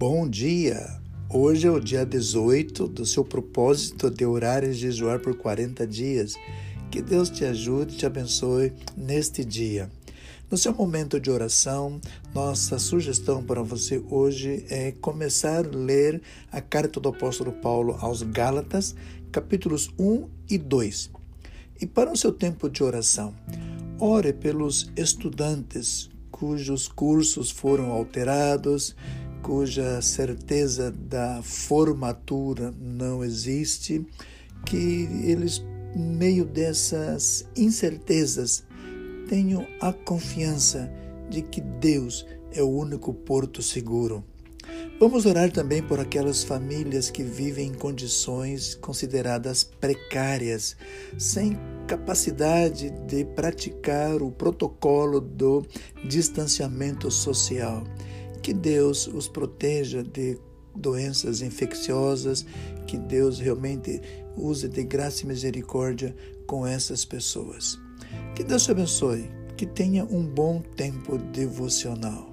Bom dia! Hoje é o dia 18 do seu propósito de orar e jejuar por 40 dias. Que Deus te ajude e te abençoe neste dia. No seu momento de oração, nossa sugestão para você hoje é começar a ler a carta do apóstolo Paulo aos Gálatas, capítulos 1 e 2. E para o seu tempo de oração, ore pelos estudantes cujos cursos foram alterados, cuja certeza da formatura não existe, que eles, meio dessas incertezas, tenham a confiança de que Deus é o único porto seguro. Vamos orar também por aquelas famílias que vivem em condições consideradas precárias, sem capacidade de praticar o protocolo do distanciamento social. Que Deus os proteja de doenças infecciosas, que Deus realmente use de graça e misericórdia com essas pessoas. Que Deus te abençoe, que tenha um bom tempo devocional.